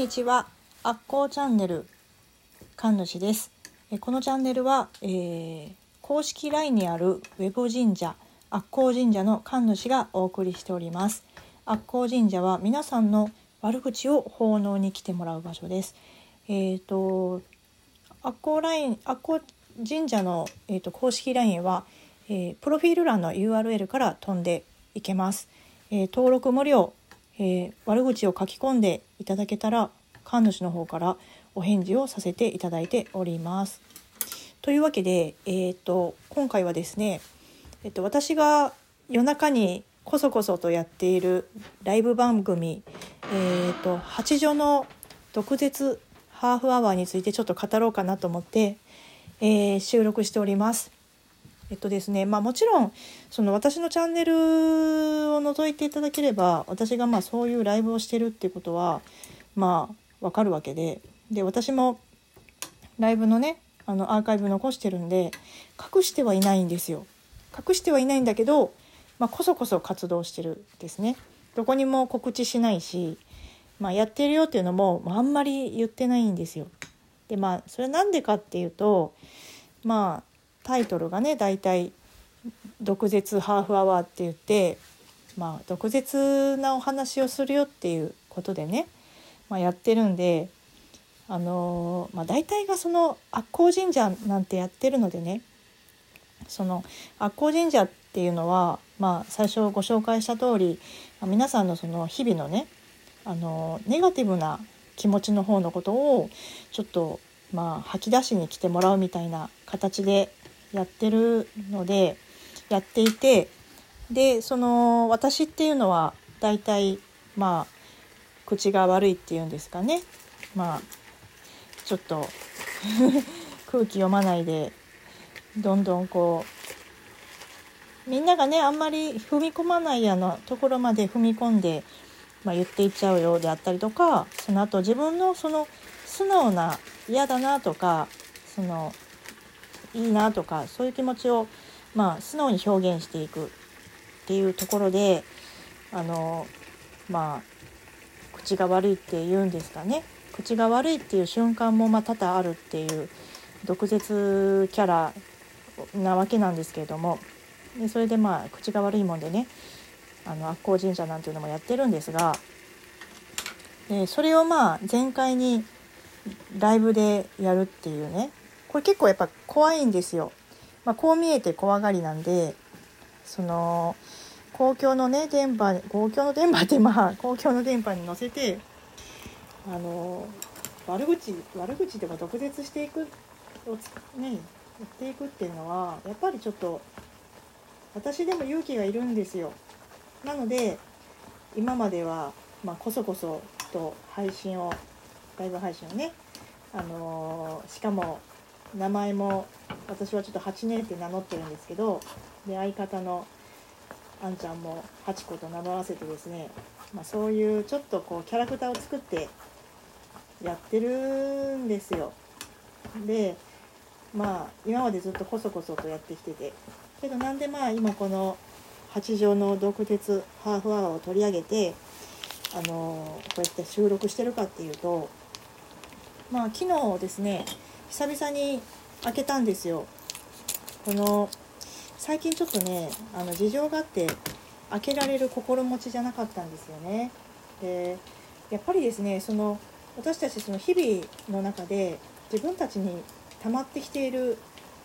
にちは、アッコーチャンネル神主です。このチャンネルは、えー公式 LINE にあるウェブ神社、アッコー神社の神主がお送りしております。アッコー神社は皆さんの悪口を奉納に来てもらう場所です。えっ、とアッコーラインアッコー神社の、えー、と公式 LINE は、えープロフィール欄の URL から飛んでいけます。えー登録無料、えー悪口を書き込んでいただけたら神主の方からお返事をさせていただいております。というわけで、えー、と今回はですね、えっと私が夜中にこそこそとやっているライブ番組「えー、と八女の毒舌ハーフアワー」についてちょっと語ろうかなと思って、えー収録しております。えっとですねまあもちろんその私のチャンネルを覗いていただければ私がまあそういうライブをしてるっていうことはまあわかるわけでで私もライブのねあのアーカイブ残してるんで隠してはいないんですよ。隠してはいないんだけど、まあ、こそこそ活動してるですね。どこにも告知しないし、まあ、やってるよっていうのもあんまり言ってないんですよ。でまあそれなんでかっていうとまあタイトルがね大体「毒舌ハーフアワー」って言ってまあ毒舌なお話をするよっていうことでね、まあ、やってるんであのまあ、大体がその悪行神社なんてやってるのでねその悪行神社っていうのは、まあ、最初ご紹介した通り皆さんのその日々のねあのネガティブな気持ちの方のことをちょっとまあ吐き出しに来てもらうみたいな形でやってるのでやっていてでその私っていうのは大体まあ口が悪いっていうんですかね。まあちょっと 空気読まないでどんどんこうみんながねあんまり踏み込まないようなところまで踏み込んで、まあ、言っていっちゃうようであったりとかその後自分のその素直な嫌だなとかそのいいなとかそういう気持ちを、まあ、素直に表現していくっていうところであのまあ口が悪いって言うんですかね。口が悪いっていう瞬間もま多々あるっていう毒舌キャラなわけなんですけれども。でそれでまあ口が悪いもんでねあの悪行神社なんていうのもやってるんですが。でそれをまあ全開にライブでやるっていうねこれ結構やっぱ怖いんですよ。まあ、こう見えて怖がりなんでその公共のね電波公共の電波ってまあ公共の電波に乗せてあの悪口悪口とか毒舌していくをね言っていくっていうのはやっぱりちょっと私でも勇気がいるんですよなので今までは、まあ、こそこそと配信をライブ配信をねあのしかも名前も私はちょっと8年って名乗ってるんですけどで相方のあんちゃんもハチ子と名乗らせてですね、まあ、そういうちょっとこうキャラクターを作ってやってるんですよ。でまあ今までずっとこそこそとやってきててけどなんでまあ今この八条の毒舌ハーフアワーを取り上げてあのこうやって収録してるかっていうとまあ昨日ですね久々に開けたんですよ。この最近ちょっとねあの事情があって開けられる心持ちじゃなかったんですよね。でやっぱりですねその私たちその日々の中で自分たちに溜まってきている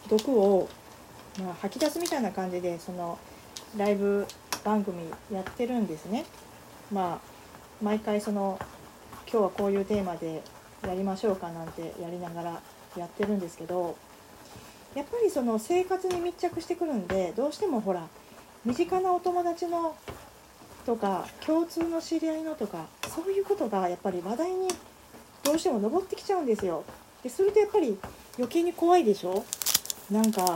毒を、まあ、吐き出すみたいな感じでそのライブ番組やってるんですね。まあ毎回その今日はこういうテーマでやりましょうかなんてやりながらやってるんですけどやっぱりその生活に密着してくるんでどうしてもほら身近なお友達のとか共通の知り合いのとかそういうことがやっぱり話題にどうしても上ってきちゃうんですよ。でするとやっぱり余計に怖いでしょ？なんか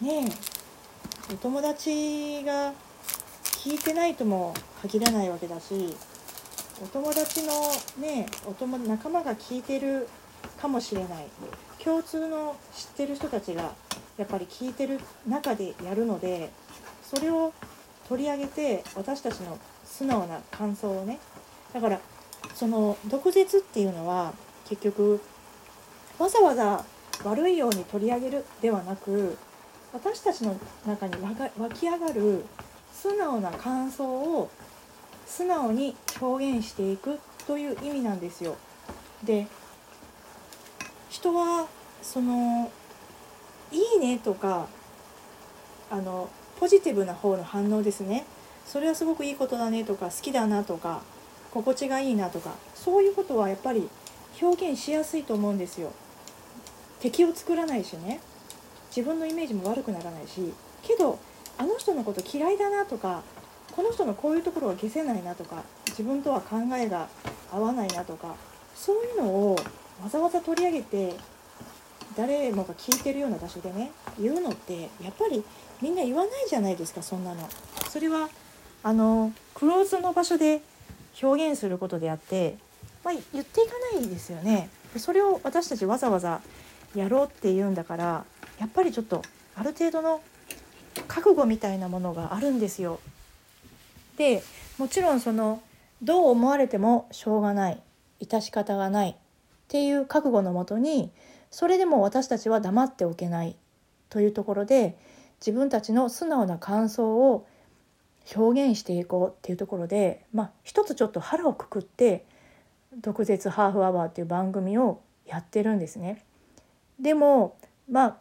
ねえお友達が聞いてないとも限らないわけだしお友達のねお友仲間が聞いてるかもしれない。共通の知ってる人たちがやっぱり聞いてる中でやるのでそれを取り上げて私たちの素直な感想をね。だからその毒舌っていうのは結局わざわざ悪いように取り上げるではなく私たちの中に湧き上がる素直な感想を素直に表現していくという意味なんですよ。で人はその「いいね」とかあのポジティブな方の反応ですねそれはすごくいいことだねとか好きだなとか心地がいいなとかそういうことはやっぱり表現しやすいと思うんですよ。敵を作らないしね自分のイメージも悪くならないしけどあの人のこと嫌いだなとかこの人のこういうところは消せないなとか自分とは考えが合わないなとかそういうのをわざわざ取り上げて誰もが聞いてるような場所でね言うのってやっぱりみんな言わないじゃないですかそんなの。それはあのクローズの場所で表現することであって、まあ、言っていかないですよね。それを私たちわざわざやろうっていうんだからやっぱりちょっとある程度の覚悟みたいなものがあるんですよ。でもちろんそのどう思われてもしょうがない致し方がないっていう覚悟のもとにそれでも私たちは黙っておけないというところで自分たちの素直な感想を表現していこうっていうところで、まあ、一つちょっと腹をくくって「毒舌ハーフアワー」っていう番組をやってるんですね。でもまあ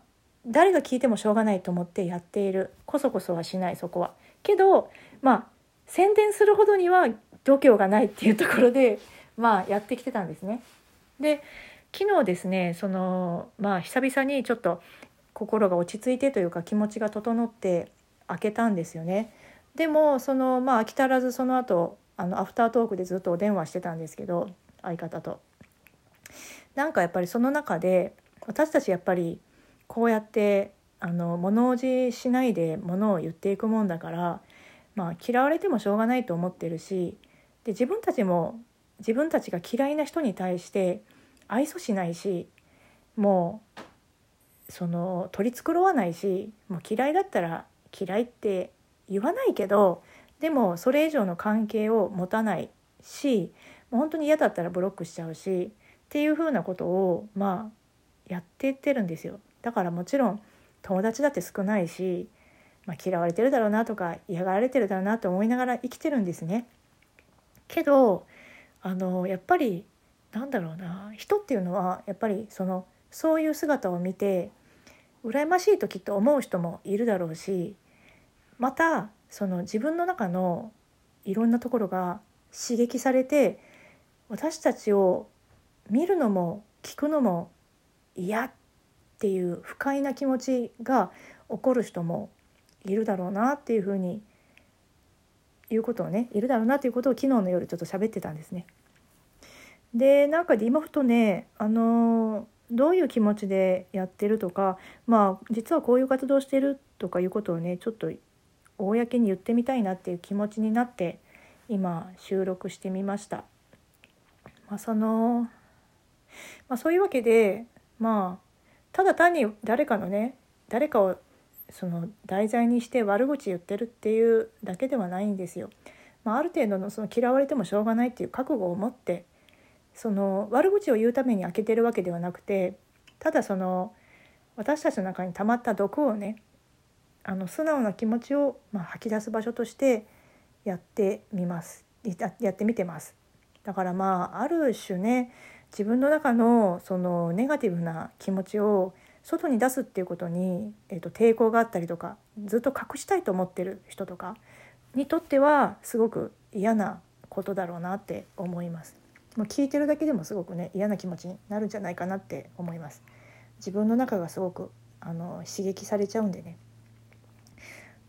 誰が聞いてもしょうがないと思ってやっているこそこそはしないそこは。けどまあ宣伝するほどには度胸がないっていうところで まあやってきてたんですね。で昨日ですねそのまあ久々にちょっと心が落ち着いてというか気持ちが整って開けたんですよね。でもそのまあ飽き足らずその後あのアフタートークでずっとお電話してたんですけど相方と。なんかやっぱりその中で私たちやっぱりこうやってあの物おじしないで物を言っていくもんだから、まあ、嫌われてもしょうがないと思ってるしで自分たちも自分たちが嫌いな人に対して愛想しないしもうその取り繕わないしもう嫌いだったら嫌いって言わないけどでもそれ以上の関係を持たないしもう本当に嫌だったらブロックしちゃうしっていうふうなことをまあやってってるんですよ。だからもちろん友達だって少ないし、まあ、嫌われてるだろうなとか嫌がられてるだろうなと思いながら生きてるんですね。けどあのやっぱりなんだろうな人っていうのはやっぱりそのそういう姿を見て羨ましいときっと思う人もいるだろうしまたその自分の中のいろんなところが刺激されて私たちを見るのも聞くのも嫌っていう不快な気持ちが起こる人もいるだろうなっていうふうにいうことをねいるだろうなということを昨日の夜ちょっと喋ってたんですね。でなんかで今ふとねあのどういう気持ちでやってるとかまあ実はこういう活動してるとかいうことをねちょっと公に言ってみたいなっていう気持ちになって今収録してみました。まあ、そのまあ、そういうわけでまあただ単に誰かのね誰かをその題材にして悪口言ってるっていうだけではないんですよ。まあ、ある程度のその嫌われてもしょうがないっていう覚悟を持ってその悪口を言うために開けてるわけではなくてただその私たちの中に溜まった毒をねあの素直な気持ちを、まあ、吐き出す場所としてやってみますやってみてます。だからまあある種ね自分の中のそのネガティブな気持ちを外に出すっていうことに、えー、と抵抗があったりとかずっと隠したいと思ってる人とかにとってはすごく嫌なことだろうなって思います。もう聞いてるだけでもすごくね嫌な気持ちになるんじゃないかなって思います。自分の中がすごくあの刺激されちゃうんでね。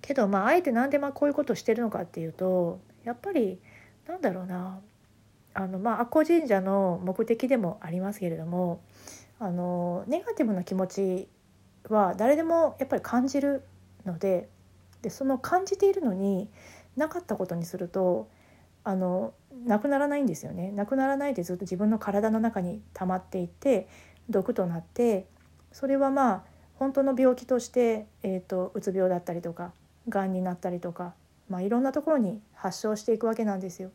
けどまああえて何でまあこういうことをしてるのかっていうとやっぱりなんだろうなあのまあ阿古神社の目的でもありますけれどもあのネガティブな気持ちは誰でもやっぱり感じるのででその感じているのになかったことにするとあのなくならないんですよねなくならないでずっと自分の体の中に溜まっていて毒となってそれはまあ本当の病気として、えーと、うつ病だったりとかがんになったりとか、まあ、いろんなところに発症していくわけなんですよ。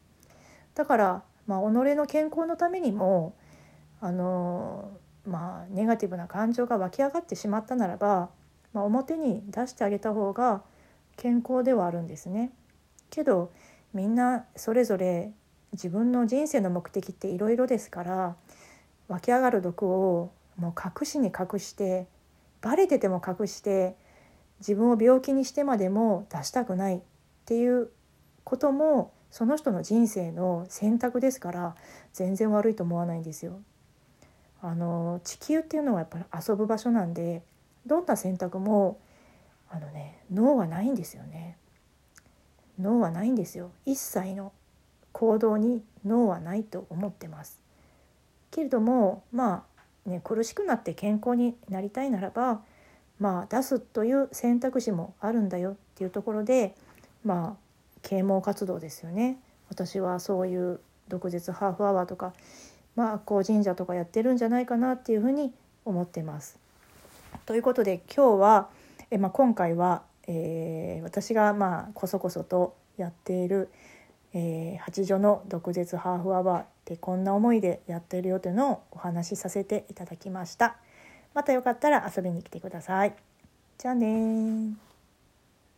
だからまあ、己の健康のためにもあのまあネガティブな感情が湧き上がってしまったならば、まあ、表に出してあげた方が健康ではあるんですね。けどみんなそれぞれ自分の人生の目的っていろいろですから湧き上がる毒をもう隠しに隠してバレてても隠して自分を病気にしてまでも出したくないっていうこともその人の人生の選択ですから全然悪いと思わないんですよ。あの地球っていうのはやっぱり遊ぶ場所なんでどんな選択もあのね脳はないんですよね。脳はないんですよ。一切の行動に脳はないと思ってます。けれどもまあね苦しくなって健康になりたいならばまあ出すという選択肢もあるんだよっていうところでまあ啓蒙活動ですよね私はそういう毒舌ハーフアワーとかまあこう神社とかやってるんじゃないかなっていうふうに思ってます。ということで今日はえ、まあ、今回は、えー、私がまあこそこそとやっている、えー、八女の毒舌ハーフアワーってこんな思いでやってるよというのをお話しさせていただきました。またよかったら遊びに来てください。じゃあね